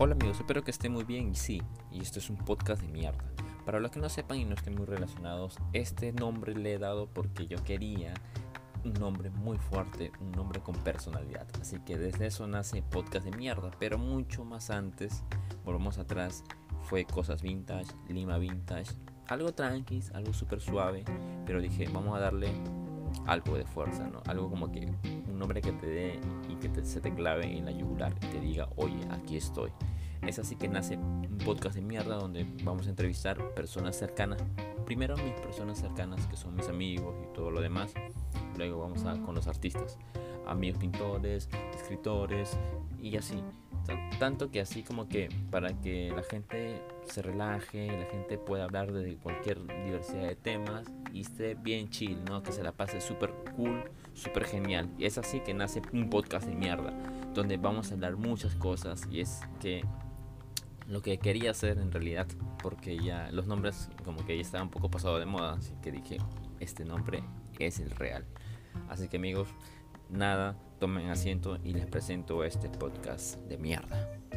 Hola amigos, espero que estén muy bien y sí, y esto es un podcast de mierda. Para los que no sepan y no estén muy relacionados, este nombre le he dado porque yo quería un nombre muy fuerte, un nombre con personalidad. Así que desde eso nace podcast de mierda, pero mucho más antes, volvemos atrás, fue cosas vintage, Lima vintage, algo tranqui, algo súper suave, pero dije, vamos a darle algo de fuerza, ¿no? Algo como que un nombre que te dé y que se te clave en la yugular y te diga, oye, aquí estoy. Es así que nace un podcast de mierda donde vamos a entrevistar personas cercanas. Primero mis personas cercanas, que son mis amigos y todo lo demás. Luego vamos a con los artistas, amigos pintores, escritores y así. Tanto que así como que para que la gente se relaje, la gente pueda hablar de cualquier diversidad de temas y esté bien chill, ¿no? Que se la pase súper cool, súper genial. Y es así que nace un podcast de mierda, donde vamos a hablar muchas cosas y es que lo que quería hacer en realidad, porque ya los nombres como que ya estaban un poco pasados de moda, así que dije, este nombre es el real. Así que amigos, nada, tomen asiento y les presento este podcast de mierda.